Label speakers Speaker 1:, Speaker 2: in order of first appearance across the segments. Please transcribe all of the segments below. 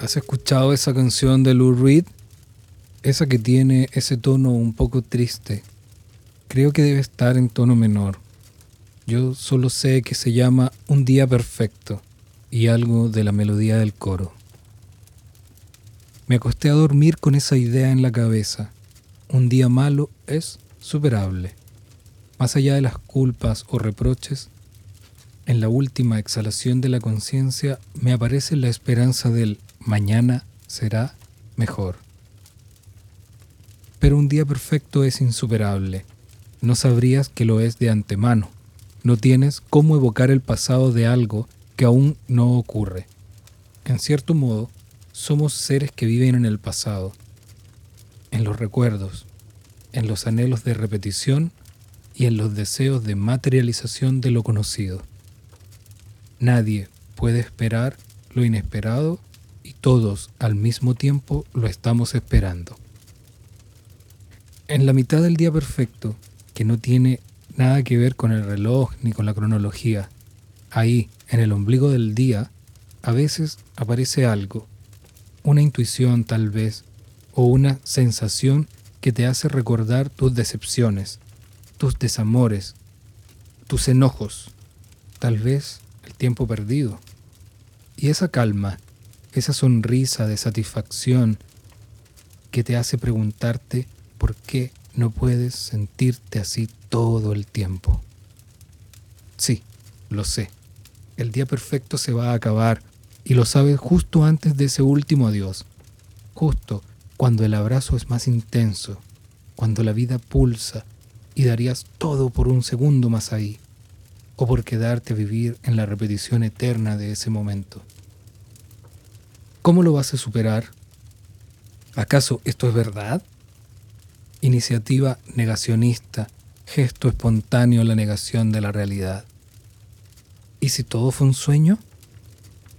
Speaker 1: ¿Has escuchado esa canción de Lou Reed? Esa que tiene ese tono un poco triste. Creo que debe estar en tono menor. Yo solo sé que se llama Un día perfecto y algo de la melodía del coro. Me acosté a dormir con esa idea en la cabeza. Un día malo es superable. Más allá de las culpas o reproches, en la última exhalación de la conciencia me aparece la esperanza del mañana será mejor. Pero un día perfecto es insuperable. No sabrías que lo es de antemano. No tienes cómo evocar el pasado de algo que aún no ocurre. En cierto modo, somos seres que viven en el pasado, en los recuerdos, en los anhelos de repetición y en los deseos de materialización de lo conocido. Nadie puede esperar lo inesperado y todos al mismo tiempo lo estamos esperando. En la mitad del día perfecto, que no tiene nada que ver con el reloj ni con la cronología, ahí, en el ombligo del día, a veces aparece algo, una intuición tal vez, o una sensación que te hace recordar tus decepciones, tus desamores, tus enojos, tal vez el tiempo perdido. Y esa calma, esa sonrisa de satisfacción que te hace preguntarte por qué no puedes sentirte así todo el tiempo. Sí, lo sé. El día perfecto se va a acabar y lo sabes justo antes de ese último adiós, justo cuando el abrazo es más intenso, cuando la vida pulsa y darías todo por un segundo más ahí o por quedarte a vivir en la repetición eterna de ese momento. ¿Cómo lo vas a superar? ¿Acaso esto es verdad? Iniciativa negacionista, gesto espontáneo la negación de la realidad. ¿Y si todo fue un sueño?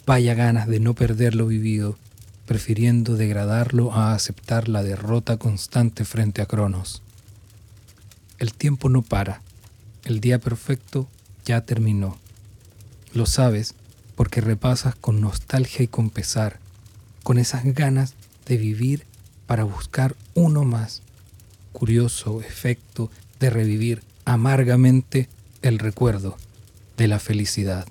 Speaker 1: Vaya ganas de no perder lo vivido, prefiriendo degradarlo a aceptar la derrota constante frente a Cronos. El tiempo no para, el día perfecto ya terminó. Lo sabes porque repasas con nostalgia y con pesar, con esas ganas de vivir para buscar uno más. Curioso efecto de revivir amargamente el recuerdo de la felicidad.